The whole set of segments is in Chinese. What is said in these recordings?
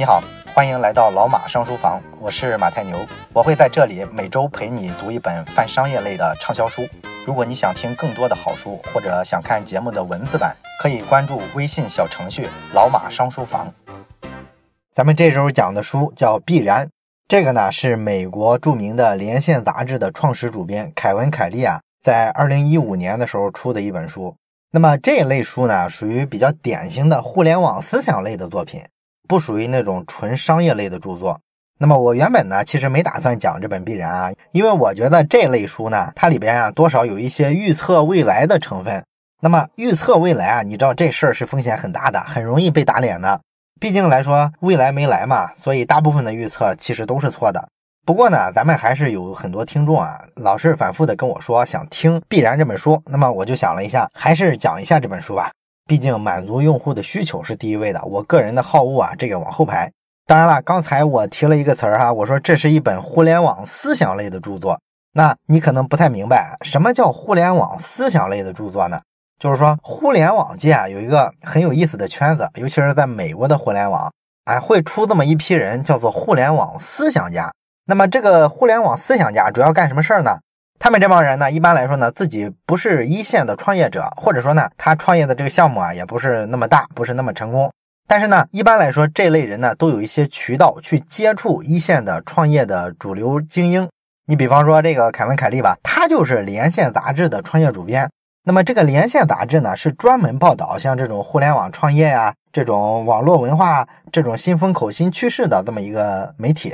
你好，欢迎来到老马商书房，我是马太牛，我会在这里每周陪你读一本泛商业类的畅销书。如果你想听更多的好书，或者想看节目的文字版，可以关注微信小程序“老马商书房”。咱们这周讲的书叫《必然》，这个呢是美国著名的《连线》杂志的创始主编凯文·凯利啊，在二零一五年的时候出的一本书。那么这一类书呢，属于比较典型的互联网思想类的作品。不属于那种纯商业类的著作。那么我原本呢，其实没打算讲这本《必然》啊，因为我觉得这类书呢，它里边啊多少有一些预测未来的成分。那么预测未来啊，你知道这事儿是风险很大的，很容易被打脸的。毕竟来说，未来没来嘛，所以大部分的预测其实都是错的。不过呢，咱们还是有很多听众啊，老是反复的跟我说想听《必然》这本书。那么我就想了一下，还是讲一下这本书吧。毕竟满足用户的需求是第一位的，我个人的好恶啊，这个往后排。当然了，刚才我提了一个词儿哈，我说这是一本互联网思想类的著作。那你可能不太明白，什么叫互联网思想类的著作呢？就是说，互联网界啊有一个很有意思的圈子，尤其是在美国的互联网，哎，会出这么一批人，叫做互联网思想家。那么这个互联网思想家主要干什么事儿呢？他们这帮人呢，一般来说呢，自己不是一线的创业者，或者说呢，他创业的这个项目啊，也不是那么大，不是那么成功。但是呢，一般来说，这类人呢，都有一些渠道去接触一线的创业的主流精英。你比方说这个凯文·凯利吧，他就是连线杂志的创业主编。那么这个连线杂志呢，是专门报道像这种互联网创业呀、这种网络文化、这种新风口、新趋势的这么一个媒体。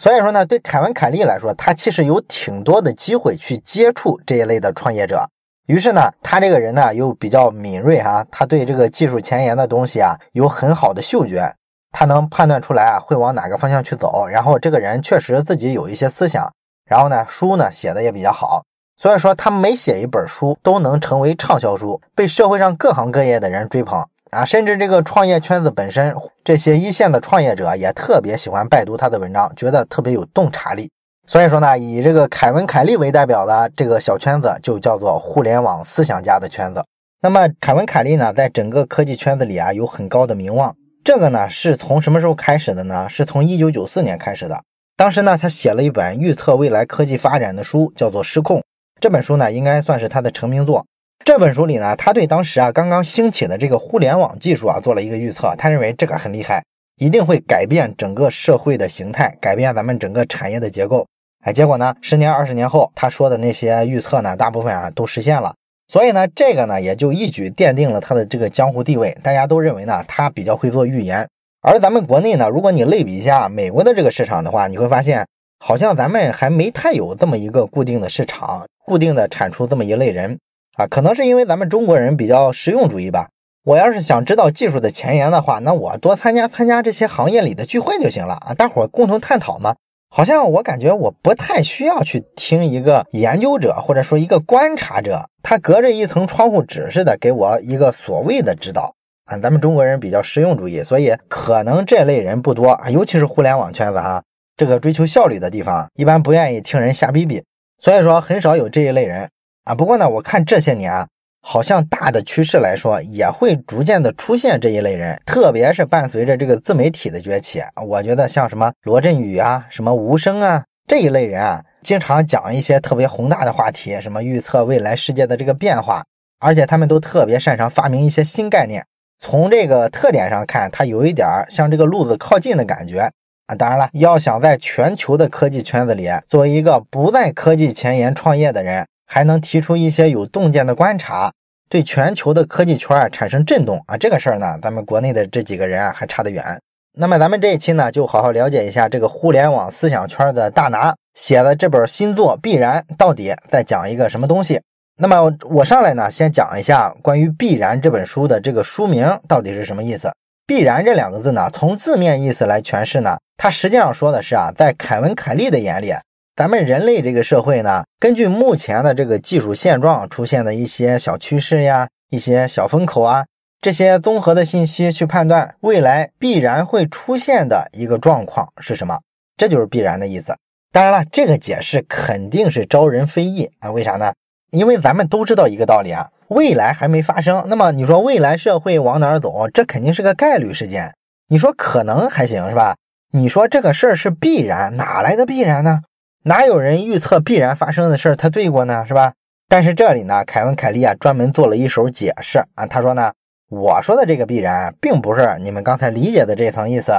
所以说呢，对凯文·凯利来说，他其实有挺多的机会去接触这一类的创业者。于是呢，他这个人呢又比较敏锐哈，他对这个技术前沿的东西啊有很好的嗅觉，他能判断出来啊会往哪个方向去走。然后这个人确实自己有一些思想，然后呢书呢写的也比较好。所以说他每写一本书都能成为畅销书，被社会上各行各业的人追捧。啊，甚至这个创业圈子本身，这些一线的创业者也特别喜欢拜读他的文章，觉得特别有洞察力。所以说呢，以这个凯文·凯利为代表的这个小圈子，就叫做互联网思想家的圈子。那么，凯文·凯利呢，在整个科技圈子里啊，有很高的名望。这个呢，是从什么时候开始的呢？是从一九九四年开始的。当时呢，他写了一本预测未来科技发展的书，叫做《失控》。这本书呢，应该算是他的成名作。这本书里呢，他对当时啊刚刚兴起的这个互联网技术啊做了一个预测。他认为这个很厉害，一定会改变整个社会的形态，改变咱们整个产业的结构。哎，结果呢，十年、二十年后，他说的那些预测呢，大部分啊都实现了。所以呢，这个呢也就一举奠定了他的这个江湖地位。大家都认为呢，他比较会做预言。而咱们国内呢，如果你类比一下美国的这个市场的话，你会发现，好像咱们还没太有这么一个固定的市场，固定的产出这么一类人。啊，可能是因为咱们中国人比较实用主义吧。我要是想知道技术的前沿的话，那我多参加参加这些行业里的聚会就行了啊，大伙共同探讨嘛。好像我感觉我不太需要去听一个研究者或者说一个观察者，他隔着一层窗户纸似的给我一个所谓的指导啊。咱们中国人比较实用主义，所以可能这类人不多啊，尤其是互联网圈子哈，这个追求效率的地方，一般不愿意听人瞎逼逼，所以说很少有这一类人。啊，不过呢，我看这些年啊，好像大的趋势来说，也会逐渐的出现这一类人，特别是伴随着这个自媒体的崛起，我觉得像什么罗振宇啊、什么吴声啊这一类人啊，经常讲一些特别宏大的话题，什么预测未来世界的这个变化，而且他们都特别擅长发明一些新概念。从这个特点上看，他有一点向这个路子靠近的感觉啊。当然了，要想在全球的科技圈子里作为一个不在科技前沿创业的人。还能提出一些有洞见的观察，对全球的科技圈啊产生震动啊，这个事儿呢，咱们国内的这几个人啊还差得远。那么咱们这一期呢，就好好了解一下这个互联网思想圈的大拿写的这本新作《必然》到底在讲一个什么东西。那么我上来呢，先讲一下关于《必然》这本书的这个书名到底是什么意思。必然这两个字呢，从字面意思来诠释呢，它实际上说的是啊，在凯文·凯利的眼里。咱们人类这个社会呢，根据目前的这个技术现状出现的一些小趋势呀、一些小风口啊，这些综合的信息去判断未来必然会出现的一个状况是什么，这就是必然的意思。当然了，这个解释肯定是招人非议啊。为啥呢？因为咱们都知道一个道理啊，未来还没发生，那么你说未来社会往哪儿走，这肯定是个概率事件。你说可能还行是吧？你说这个事儿是必然，哪来的必然呢？哪有人预测必然发生的事儿他对过呢，是吧？但是这里呢，凯文·凯利啊专门做了一手解释啊，他说呢，我说的这个必然，并不是你们刚才理解的这层意思。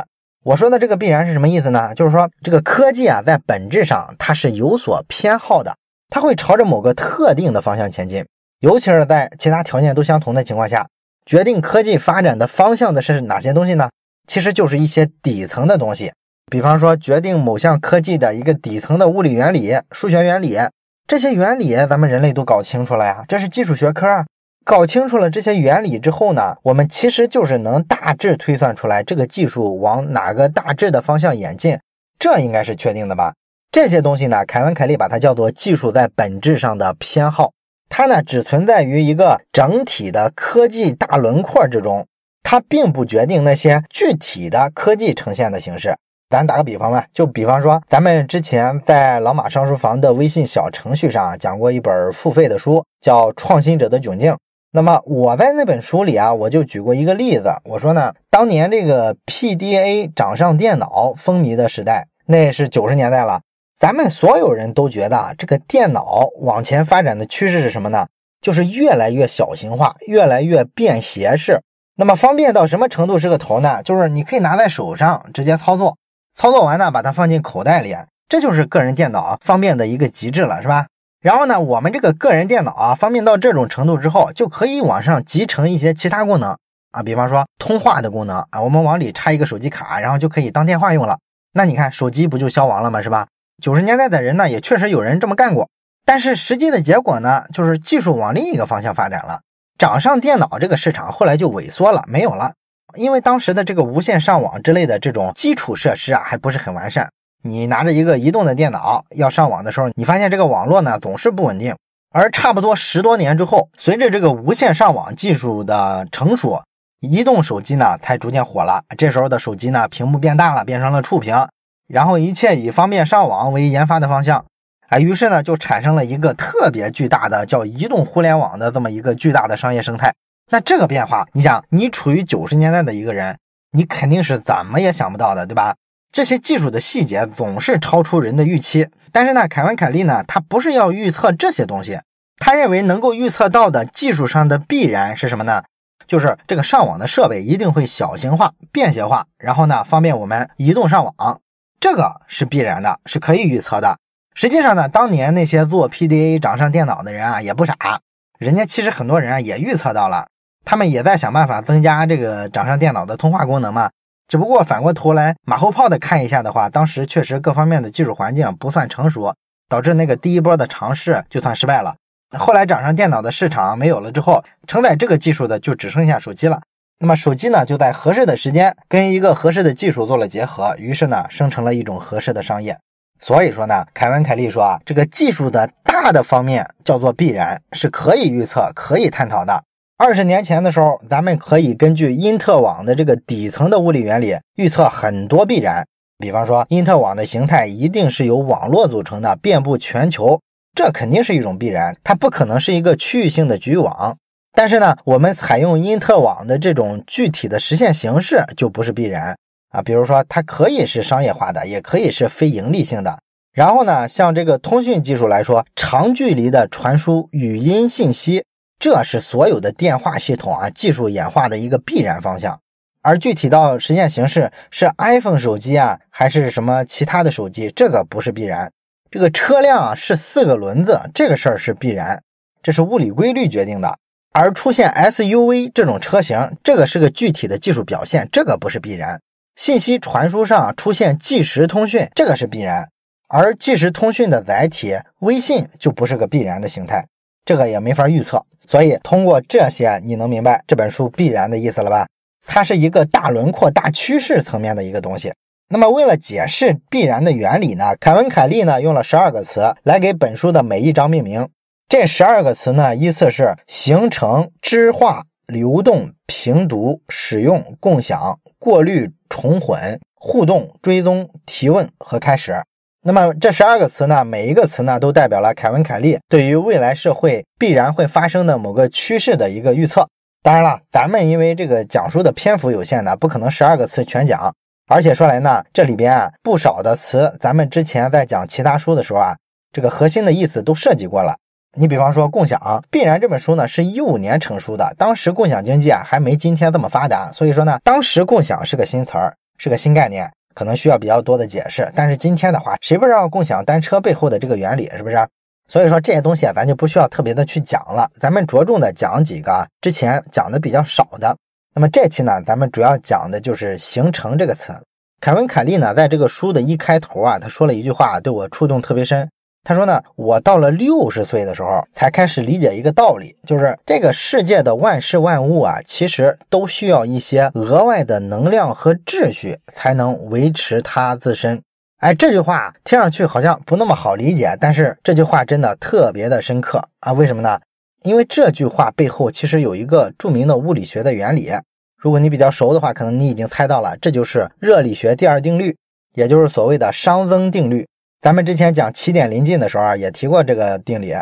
我说的这个必然是什么意思呢？就是说这个科技啊，在本质上它是有所偏好的，它会朝着某个特定的方向前进，尤其是在其他条件都相同的情况下，决定科技发展的方向的是哪些东西呢？其实就是一些底层的东西，比方说决定某项科技的一个底层的物理原理、数学原理。这些原理咱们人类都搞清楚了呀，这是基础学科啊。搞清楚了这些原理之后呢，我们其实就是能大致推算出来这个技术往哪个大致的方向演进，这应该是确定的吧？这些东西呢，凯文·凯利把它叫做技术在本质上的偏好，它呢只存在于一个整体的科技大轮廓之中，它并不决定那些具体的科技呈现的形式。咱打个比方吧，就比方说，咱们之前在老马上书房的微信小程序上讲过一本付费的书，叫《创新者的窘境》。那么我在那本书里啊，我就举过一个例子，我说呢，当年这个 PDA 掌上电脑风靡的时代，那是九十年代了，咱们所有人都觉得啊这个电脑往前发展的趋势是什么呢？就是越来越小型化，越来越便携式。那么方便到什么程度是个头呢？就是你可以拿在手上直接操作。操作完呢，把它放进口袋里，这就是个人电脑方便的一个极致了，是吧？然后呢，我们这个个人电脑啊，方便到这种程度之后，就可以往上集成一些其他功能啊，比方说通话的功能啊，我们往里插一个手机卡，然后就可以当电话用了。那你看，手机不就消亡了吗？是吧？九十年代的人呢，也确实有人这么干过，但是实际的结果呢，就是技术往另一个方向发展了，掌上电脑这个市场后来就萎缩了，没有了。因为当时的这个无线上网之类的这种基础设施啊，还不是很完善。你拿着一个移动的电脑要上网的时候，你发现这个网络呢总是不稳定。而差不多十多年之后，随着这个无线上网技术的成熟，移动手机呢才逐渐火了。这时候的手机呢，屏幕变大了，变成了触屏，然后一切以方便上网为研发的方向。啊，于是呢就产生了一个特别巨大的叫移动互联网的这么一个巨大的商业生态。那这个变化，你想，你处于九十年代的一个人，你肯定是怎么也想不到的，对吧？这些技术的细节总是超出人的预期。但是呢，凯文·凯利呢，他不是要预测这些东西，他认为能够预测到的技术上的必然是什么呢？就是这个上网的设备一定会小型化、便携化，然后呢，方便我们移动上网，这个是必然的，是可以预测的。实际上呢，当年那些做 PDA 掌上电脑的人啊，也不傻，人家其实很多人啊也预测到了。他们也在想办法增加这个掌上电脑的通话功能嘛，只不过反过头来马后炮的看一下的话，当时确实各方面的技术环境不算成熟，导致那个第一波的尝试就算失败了。后来掌上电脑的市场没有了之后，承载这个技术的就只剩下手机了。那么手机呢，就在合适的时间跟一个合适的技术做了结合，于是呢，生成了一种合适的商业。所以说呢，凯文·凯利说啊，这个技术的大的方面叫做必然，是可以预测、可以探讨的。二十年前的时候，咱们可以根据因特网的这个底层的物理原理预测很多必然。比方说，因特网的形态一定是由网络组成的，遍布全球，这肯定是一种必然，它不可能是一个区域性的局域网。但是呢，我们采用因特网的这种具体的实现形式就不是必然啊。比如说，它可以是商业化的，也可以是非盈利性的。然后呢，像这个通讯技术来说，长距离的传输语音信息。这是所有的电话系统啊技术演化的一个必然方向，而具体到实现形式是 iPhone 手机啊，还是什么其他的手机，这个不是必然。这个车辆啊是四个轮子，这个事儿是必然，这是物理规律决定的。而出现 SUV 这种车型，这个是个具体的技术表现，这个不是必然。信息传输上出现即时通讯，这个是必然，而即时通讯的载体微信就不是个必然的形态，这个也没法预测。所以，通过这些，你能明白这本书必然的意思了吧？它是一个大轮廓、大趋势层面的一个东西。那么，为了解释必然的原理呢，凯文·凯利呢用了十二个词来给本书的每一章命名。这十二个词呢，依次是形成、知化、流动、平读、使用、共享、过滤、重混、互动、追踪、提问和开始。那么这十二个词呢，每一个词呢都代表了凯文·凯利对于未来社会必然会发生的某个趋势的一个预测。当然了，咱们因为这个讲述的篇幅有限呢，不可能十二个词全讲。而且说来呢，这里边啊不少的词，咱们之前在讲其他书的时候啊，这个核心的意思都涉及过了。你比方说共享，必然这本书呢是一五年成书的，当时共享经济啊还没今天这么发达，所以说呢，当时共享是个新词儿，是个新概念，可能需要比较多的解释。但是今天的话，谁不知道共享单车背后的这个原理，是不是？所以说这些东西啊，咱就不需要特别的去讲了，咱们着重的讲几个之前讲的比较少的。那么这期呢，咱们主要讲的就是“形成”这个词。凯文·凯利呢，在这个书的一开头啊，他说了一句话，对我触动特别深。他说呢，我到了六十岁的时候，才开始理解一个道理，就是这个世界的万事万物啊，其实都需要一些额外的能量和秩序，才能维持它自身。哎，这句话听上去好像不那么好理解，但是这句话真的特别的深刻啊！为什么呢？因为这句话背后其实有一个著名的物理学的原理。如果你比较熟的话，可能你已经猜到了，这就是热力学第二定律，也就是所谓的熵增定律。咱们之前讲起点临近的时候啊，也提过这个定理。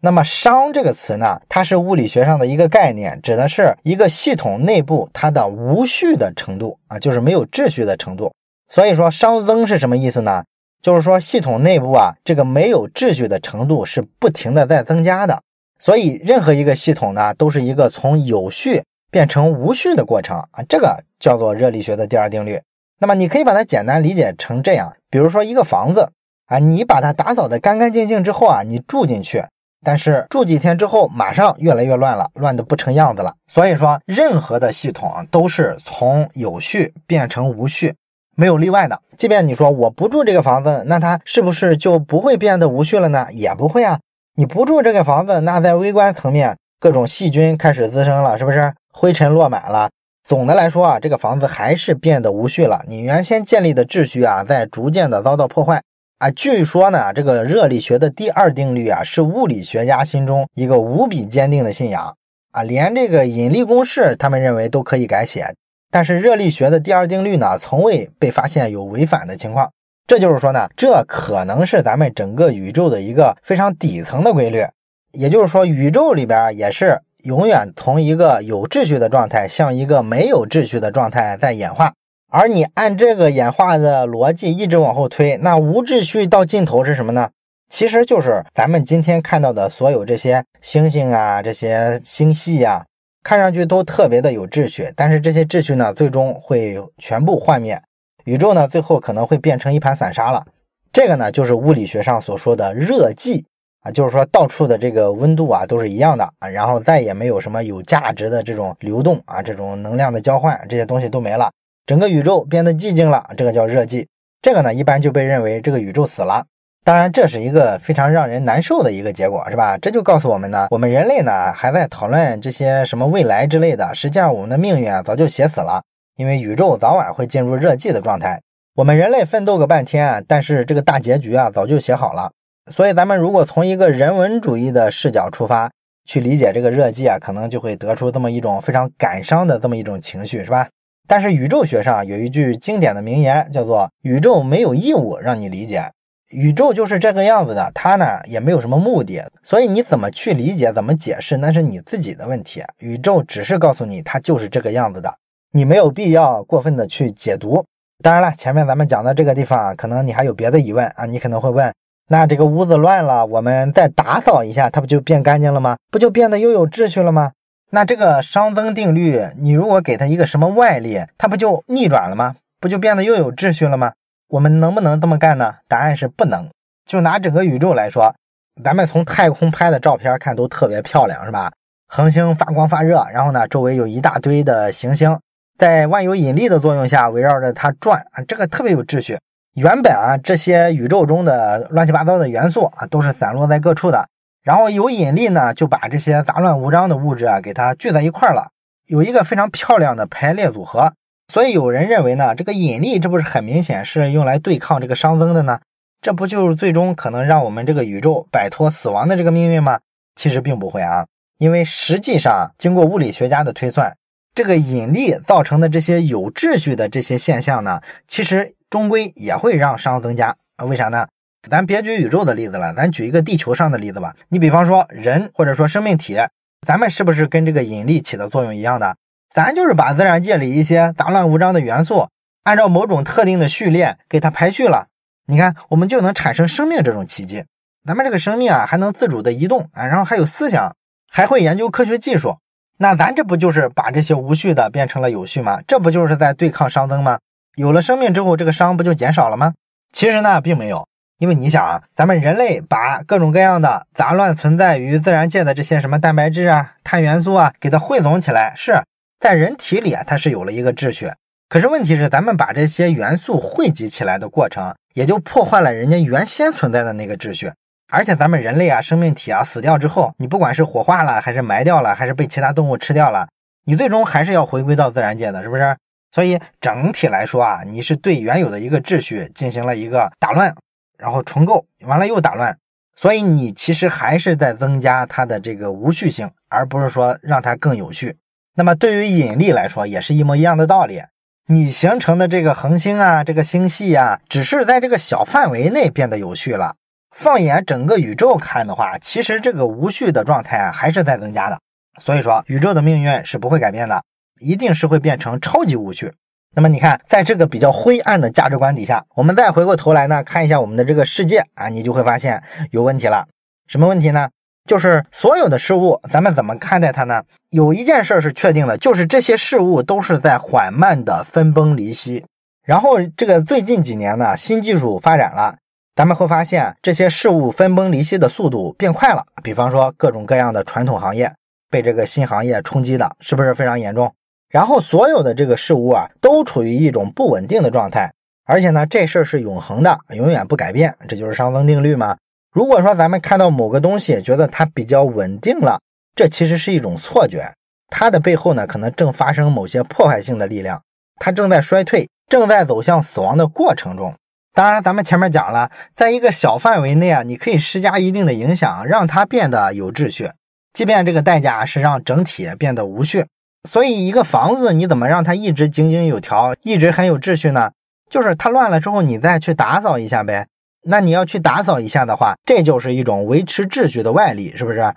那么熵这个词呢，它是物理学上的一个概念，指的是一个系统内部它的无序的程度啊，就是没有秩序的程度。所以说熵增是什么意思呢？就是说系统内部啊，这个没有秩序的程度是不停的在增加的。所以任何一个系统呢，都是一个从有序。变成无序的过程啊，这个叫做热力学的第二定律。那么你可以把它简单理解成这样：比如说一个房子啊，你把它打扫的干干净净之后啊，你住进去，但是住几天之后，马上越来越乱了，乱的不成样子了。所以说，任何的系统都是从有序变成无序，没有例外的。即便你说我不住这个房子，那它是不是就不会变得无序了呢？也不会啊。你不住这个房子，那在微观层面，各种细菌开始滋生了，是不是？灰尘落满了。总的来说啊，这个房子还是变得无序了。你原先建立的秩序啊，在逐渐的遭到破坏啊。据说呢，这个热力学的第二定律啊，是物理学家心中一个无比坚定的信仰啊。连这个引力公式，他们认为都可以改写。但是热力学的第二定律呢，从未被发现有违反的情况。这就是说呢，这可能是咱们整个宇宙的一个非常底层的规律。也就是说，宇宙里边也是。永远从一个有秩序的状态向一个没有秩序的状态在演化，而你按这个演化的逻辑一直往后推，那无秩序到尽头是什么呢？其实就是咱们今天看到的所有这些星星啊，这些星系呀，看上去都特别的有秩序，但是这些秩序呢，最终会全部幻灭，宇宙呢，最后可能会变成一盘散沙了。这个呢，就是物理学上所说的热寂。啊，就是说到处的这个温度啊都是一样的啊，然后再也没有什么有价值的这种流动啊，这种能量的交换，这些东西都没了，整个宇宙变得寂静了，这个叫热寂。这个呢，一般就被认为这个宇宙死了。当然，这是一个非常让人难受的一个结果，是吧？这就告诉我们呢，我们人类呢还在讨论这些什么未来之类的，实际上我们的命运啊早就写死了，因为宇宙早晚会进入热寂的状态。我们人类奋斗个半天，但是这个大结局啊早就写好了。所以，咱们如果从一个人文主义的视角出发去理解这个热寂啊，可能就会得出这么一种非常感伤的这么一种情绪，是吧？但是宇宙学上有一句经典的名言，叫做“宇宙没有义务让你理解，宇宙就是这个样子的，它呢也没有什么目的，所以你怎么去理解、怎么解释，那是你自己的问题。宇宙只是告诉你它就是这个样子的，你没有必要过分的去解读。当然了，前面咱们讲到这个地方，可能你还有别的疑问啊，你可能会问。那这个屋子乱了，我们再打扫一下，它不就变干净了吗？不就变得又有秩序了吗？那这个熵增定律，你如果给它一个什么外力，它不就逆转了吗？不就变得又有秩序了吗？我们能不能这么干呢？答案是不能。就拿整个宇宙来说，咱们从太空拍的照片看都特别漂亮，是吧？恒星发光发热，然后呢，周围有一大堆的行星，在万有引力的作用下围绕着它转啊，这个特别有秩序。原本啊，这些宇宙中的乱七八糟的元素啊，都是散落在各处的。然后有引力呢，就把这些杂乱无章的物质啊，给它聚在一块儿了，有一个非常漂亮的排列组合。所以有人认为呢，这个引力这不是很明显是用来对抗这个熵增的呢？这不就是最终可能让我们这个宇宙摆脱死亡的这个命运吗？其实并不会啊，因为实际上经过物理学家的推算，这个引力造成的这些有秩序的这些现象呢，其实。终归也会让熵增加啊？为啥呢？咱别举宇宙的例子了，咱举一个地球上的例子吧。你比方说人或者说生命体，咱们是不是跟这个引力起的作用一样的？咱就是把自然界里一些杂乱无章的元素，按照某种特定的序列给它排序了，你看我们就能产生生命这种奇迹。咱们这个生命啊，还能自主的移动啊，然后还有思想，还会研究科学技术。那咱这不就是把这些无序的变成了有序吗？这不就是在对抗熵增吗？有了生命之后，这个熵不就减少了吗？其实呢，并没有，因为你想啊，咱们人类把各种各样的杂乱存在于自然界的这些什么蛋白质啊、碳元素啊，给它汇总起来，是在人体里啊，它是有了一个秩序。可是问题是，咱们把这些元素汇集起来的过程，也就破坏了人家原先存在的那个秩序。而且咱们人类啊，生命体啊，死掉之后，你不管是火化了，还是埋掉了，还是被其他动物吃掉了，你最终还是要回归到自然界的，是不是？所以整体来说啊，你是对原有的一个秩序进行了一个打乱，然后重构，完了又打乱，所以你其实还是在增加它的这个无序性，而不是说让它更有序。那么对于引力来说，也是一模一样的道理。你形成的这个恒星啊，这个星系啊，只是在这个小范围内变得有序了。放眼整个宇宙看的话，其实这个无序的状态啊还是在增加的。所以说，宇宙的命运是不会改变的，一定是会变成超级无序。那么你看，在这个比较灰暗的价值观底下，我们再回过头来呢，看一下我们的这个世界啊，你就会发现有问题了。什么问题呢？就是所有的事物，咱们怎么看待它呢？有一件事是确定的，就是这些事物都是在缓慢的分崩离析。然后这个最近几年呢，新技术发展了。咱们会发现这些事物分崩离析的速度变快了，比方说各种各样的传统行业被这个新行业冲击的，是不是非常严重？然后所有的这个事物啊，都处于一种不稳定的状态，而且呢，这事儿是永恒的，永远不改变，这就是熵增定律嘛。如果说咱们看到某个东西，觉得它比较稳定了，这其实是一种错觉，它的背后呢，可能正发生某些破坏性的力量，它正在衰退，正在走向死亡的过程中。当然，咱们前面讲了，在一个小范围内啊，你可以施加一定的影响，让它变得有秩序，即便这个代价是让整体变得无序。所以，一个房子你怎么让它一直井井有条，一直很有秩序呢？就是它乱了之后，你再去打扫一下呗。那你要去打扫一下的话，这就是一种维持秩序的外力，是不是？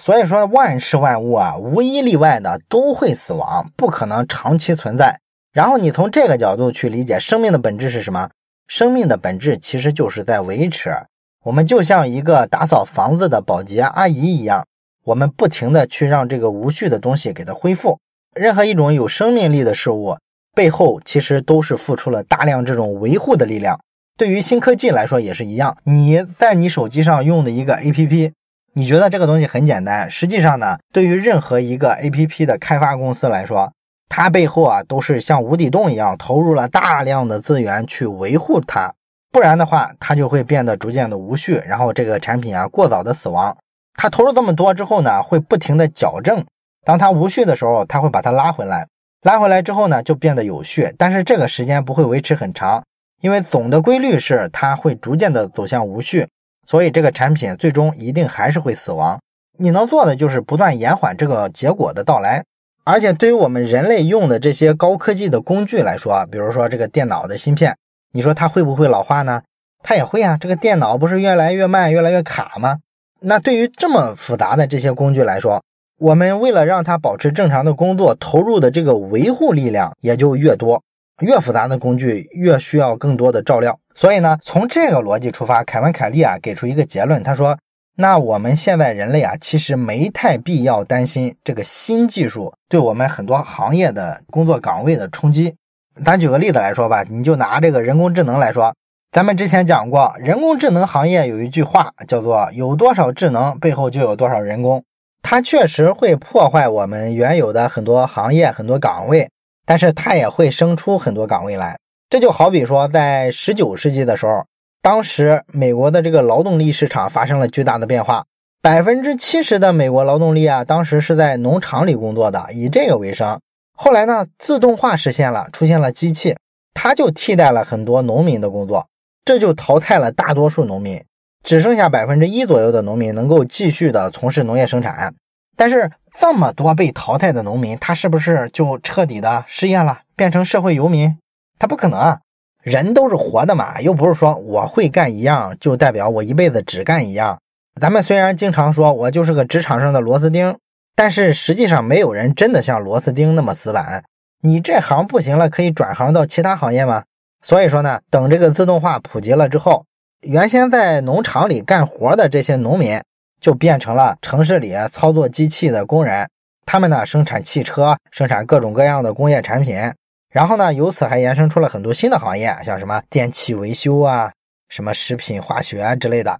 所以说，万事万物啊，无一例外的都会死亡，不可能长期存在。然后你从这个角度去理解生命的本质是什么？生命的本质其实就是在维持，我们就像一个打扫房子的保洁阿姨一样，我们不停的去让这个无序的东西给它恢复。任何一种有生命力的事物背后，其实都是付出了大量这种维护的力量。对于新科技来说也是一样，你在你手机上用的一个 APP，你觉得这个东西很简单，实际上呢，对于任何一个 APP 的开发公司来说，它背后啊，都是像无底洞一样投入了大量的资源去维护它，不然的话，它就会变得逐渐的无序，然后这个产品啊过早的死亡。它投入这么多之后呢，会不停的矫正，当它无序的时候，它会把它拉回来，拉回来之后呢，就变得有序，但是这个时间不会维持很长，因为总的规律是它会逐渐的走向无序，所以这个产品最终一定还是会死亡。你能做的就是不断延缓这个结果的到来。而且对于我们人类用的这些高科技的工具来说，比如说这个电脑的芯片，你说它会不会老化呢？它也会啊。这个电脑不是越来越慢、越来越卡吗？那对于这么复杂的这些工具来说，我们为了让它保持正常的工作，投入的这个维护力量也就越多。越复杂的工具越需要更多的照料。所以呢，从这个逻辑出发，凯文·凯利啊给出一个结论，他说。那我们现在人类啊，其实没太必要担心这个新技术对我们很多行业的工作岗位的冲击。咱举个例子来说吧，你就拿这个人工智能来说，咱们之前讲过，人工智能行业有一句话叫做“有多少智能，背后就有多少人工”。它确实会破坏我们原有的很多行业、很多岗位，但是它也会生出很多岗位来。这就好比说，在十九世纪的时候。当时美国的这个劳动力市场发生了巨大的变化，百分之七十的美国劳动力啊，当时是在农场里工作的，以这个为生。后来呢，自动化实现了，出现了机器，它就替代了很多农民的工作，这就淘汰了大多数农民，只剩下百分之一左右的农民能够继续的从事农业生产。但是这么多被淘汰的农民，他是不是就彻底的失业了，变成社会游民？他不可能啊。人都是活的嘛，又不是说我会干一样就代表我一辈子只干一样。咱们虽然经常说我就是个职场上的螺丝钉，但是实际上没有人真的像螺丝钉那么死板。你这行不行了，可以转行到其他行业吗？所以说呢，等这个自动化普及了之后，原先在农场里干活的这些农民，就变成了城市里操作机器的工人。他们呢，生产汽车，生产各种各样的工业产品。然后呢，由此还延伸出了很多新的行业，像什么电器维修啊，什么食品化学之类的，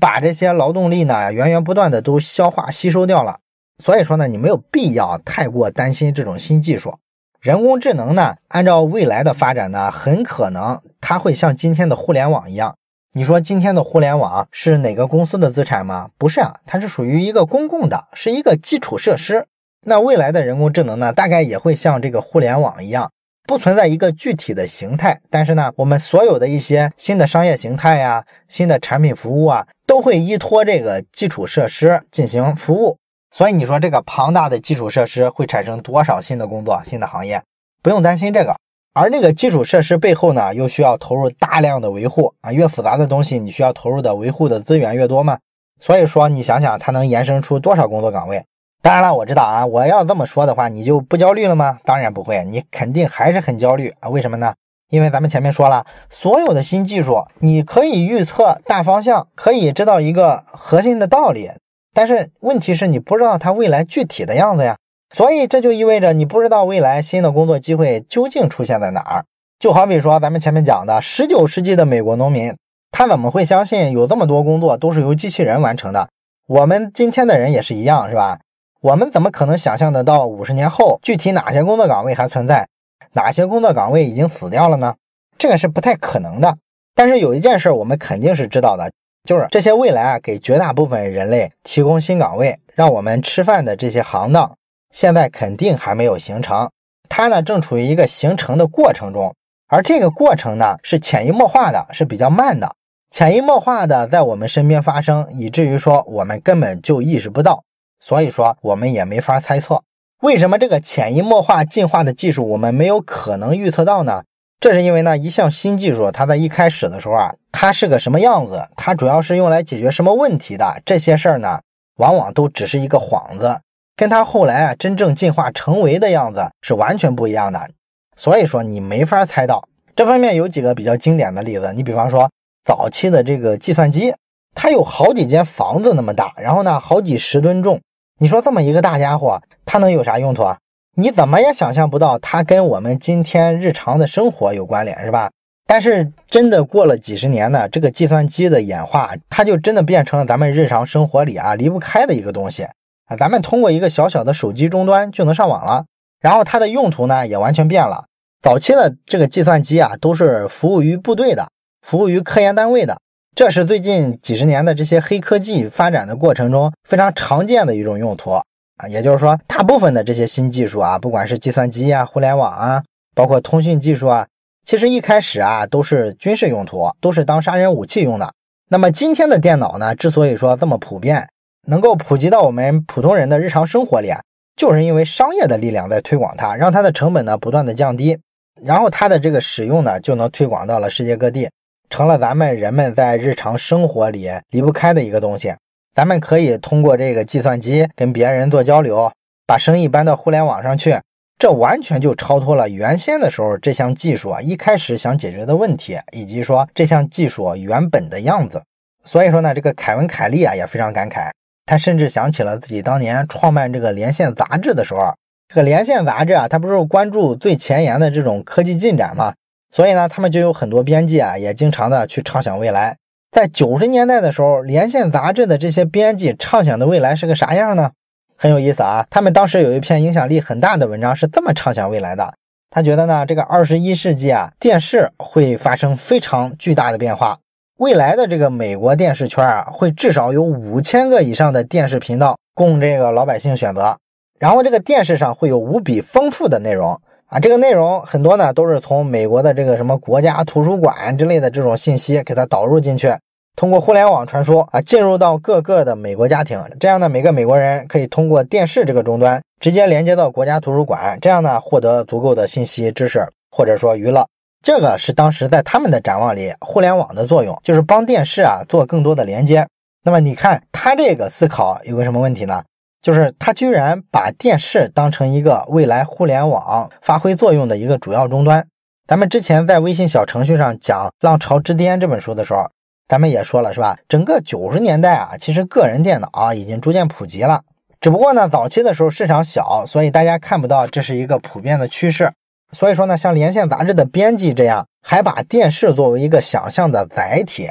把这些劳动力呢，源源不断的都消化吸收掉了。所以说呢，你没有必要太过担心这种新技术。人工智能呢，按照未来的发展呢，很可能它会像今天的互联网一样。你说今天的互联网是哪个公司的资产吗？不是啊，它是属于一个公共的，是一个基础设施。那未来的人工智能呢，大概也会像这个互联网一样。不存在一个具体的形态，但是呢，我们所有的一些新的商业形态呀、新的产品服务啊，都会依托这个基础设施进行服务。所以你说这个庞大的基础设施会产生多少新的工作、新的行业？不用担心这个。而那个基础设施背后呢，又需要投入大量的维护啊，越复杂的东西，你需要投入的维护的资源越多嘛。所以说，你想想它能延伸出多少工作岗位？当然了，我知道啊，我要这么说的话，你就不焦虑了吗？当然不会，你肯定还是很焦虑啊。为什么呢？因为咱们前面说了，所有的新技术，你可以预测大方向，可以知道一个核心的道理，但是问题是你不知道它未来具体的样子呀。所以这就意味着你不知道未来新的工作机会究竟出现在哪儿。就好比说咱们前面讲的，十九世纪的美国农民，他怎么会相信有这么多工作都是由机器人完成的？我们今天的人也是一样，是吧？我们怎么可能想象得到五十年后具体哪些工作岗位还存在，哪些工作岗位已经死掉了呢？这个是不太可能的。但是有一件事我们肯定是知道的，就是这些未来啊给绝大部分人类提供新岗位，让我们吃饭的这些行当，现在肯定还没有形成，它呢正处于一个形成的过程中，而这个过程呢是潜移默化的，是比较慢的，潜移默化的在我们身边发生，以至于说我们根本就意识不到。所以说，我们也没法猜测为什么这个潜移默化进化的技术我们没有可能预测到呢？这是因为呢，一项新技术它在一开始的时候啊，它是个什么样子，它主要是用来解决什么问题的，这些事儿呢，往往都只是一个幌子，跟它后来啊真正进化成为的样子是完全不一样的。所以说，你没法猜到。这方面有几个比较经典的例子，你比方说早期的这个计算机，它有好几间房子那么大，然后呢，好几十吨重。你说这么一个大家伙，它能有啥用途啊？你怎么也想象不到它跟我们今天日常的生活有关联，是吧？但是真的过了几十年呢，这个计算机的演化，它就真的变成了咱们日常生活里啊离不开的一个东西啊。咱们通过一个小小的手机终端就能上网了，然后它的用途呢也完全变了。早期的这个计算机啊，都是服务于部队的，服务于科研单位的。这是最近几十年的这些黑科技发展的过程中非常常见的一种用途啊，也就是说，大部分的这些新技术啊，不管是计算机啊、互联网啊，包括通讯技术啊，其实一开始啊都是军事用途，都是当杀人武器用的。那么今天的电脑呢，之所以说这么普遍，能够普及到我们普通人的日常生活里啊，就是因为商业的力量在推广它，让它的成本呢不断的降低，然后它的这个使用呢就能推广到了世界各地。成了咱们人们在日常生活里离不开的一个东西。咱们可以通过这个计算机跟别人做交流，把生意搬到互联网上去，这完全就超脱了原先的时候这项技术啊一开始想解决的问题，以及说这项技术原本的样子。所以说呢，这个凯文·凯利啊也非常感慨，他甚至想起了自己当年创办这个《连线》杂志的时候，这个《连线》杂志啊，它不是关注最前沿的这种科技进展吗？所以呢，他们就有很多编辑啊，也经常的去畅想未来。在九十年代的时候，《连线》杂志的这些编辑畅想的未来是个啥样呢？很有意思啊。他们当时有一篇影响力很大的文章是这么畅想未来的：他觉得呢，这个二十一世纪啊，电视会发生非常巨大的变化。未来的这个美国电视圈啊，会至少有五千个以上的电视频道供这个老百姓选择，然后这个电视上会有无比丰富的内容。啊，这个内容很多呢，都是从美国的这个什么国家图书馆之类的这种信息给它导入进去，通过互联网传输啊，进入到各个的美国家庭。这样呢，每个美国人可以通过电视这个终端直接连接到国家图书馆，这样呢，获得足够的信息知识或者说娱乐。这个是当时在他们的展望里，互联网的作用就是帮电视啊做更多的连接。那么你看他这个思考有个什么问题呢？就是他居然把电视当成一个未来互联网发挥作用的一个主要终端。咱们之前在微信小程序上讲《浪潮之巅》这本书的时候，咱们也说了，是吧？整个九十年代啊，其实个人电脑啊已经逐渐普及了，只不过呢，早期的时候市场小，所以大家看不到这是一个普遍的趋势。所以说呢，像《连线》杂志的编辑这样，还把电视作为一个想象的载体，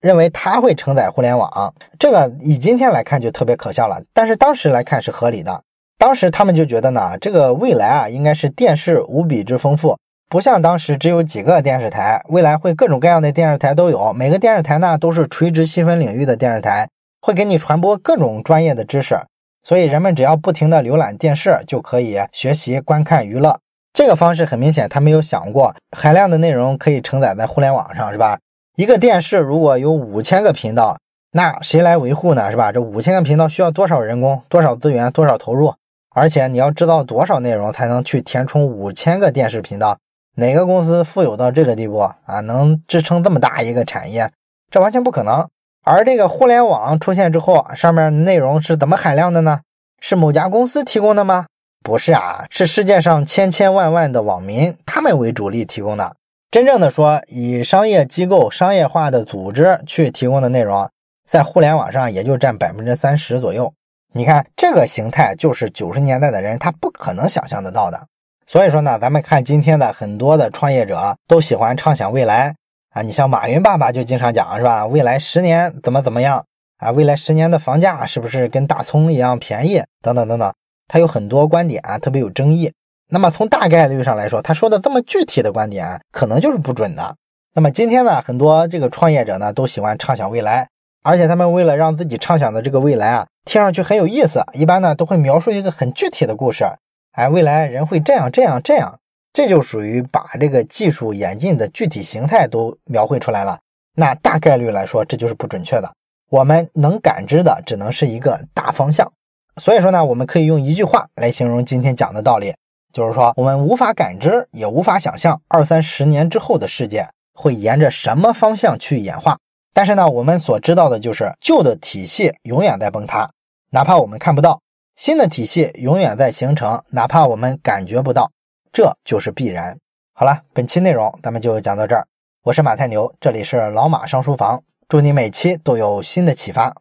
认为它会承载互联网，这个以今天来看就特别可笑了。但是当时来看是合理的，当时他们就觉得呢，这个未来啊，应该是电视无比之丰富。不像当时只有几个电视台，未来会各种各样的电视台都有，每个电视台呢都是垂直细分领域的电视台，会给你传播各种专业的知识，所以人们只要不停的浏览电视就可以学习、观看、娱乐。这个方式很明显，他没有想过海量的内容可以承载在互联网上，是吧？一个电视如果有五千个频道，那谁来维护呢？是吧？这五千个频道需要多少人工、多少资源、多少投入？而且你要知道多少内容才能去填充五千个电视频道？哪个公司富有到这个地步啊？能支撑这么大一个产业？这完全不可能。而这个互联网出现之后，上面内容是怎么海量的呢？是某家公司提供的吗？不是啊，是世界上千千万万的网民他们为主力提供的。真正的说，以商业机构、商业化的组织去提供的内容，在互联网上也就占百分之三十左右。你看这个形态，就是九十年代的人他不可能想象得到的。所以说呢，咱们看今天的很多的创业者都喜欢畅想未来啊，你像马云爸爸就经常讲是吧？未来十年怎么怎么样啊？未来十年的房价是不是跟大葱一样便宜？等等等等，他有很多观点啊，特别有争议。那么从大概率上来说，他说的这么具体的观点可能就是不准的。那么今天呢，很多这个创业者呢都喜欢畅想未来，而且他们为了让自己畅想的这个未来啊听上去很有意思，一般呢都会描述一个很具体的故事。哎，未来人会这样这样这样，这就属于把这个技术演进的具体形态都描绘出来了。那大概率来说，这就是不准确的。我们能感知的只能是一个大方向。所以说呢，我们可以用一句话来形容今天讲的道理，就是说我们无法感知，也无法想象二三十年之后的世界会沿着什么方向去演化。但是呢，我们所知道的就是旧的体系永远在崩塌，哪怕我们看不到。新的体系永远在形成，哪怕我们感觉不到，这就是必然。好了，本期内容咱们就讲到这儿。我是马太牛，这里是老马上书房，祝你每期都有新的启发。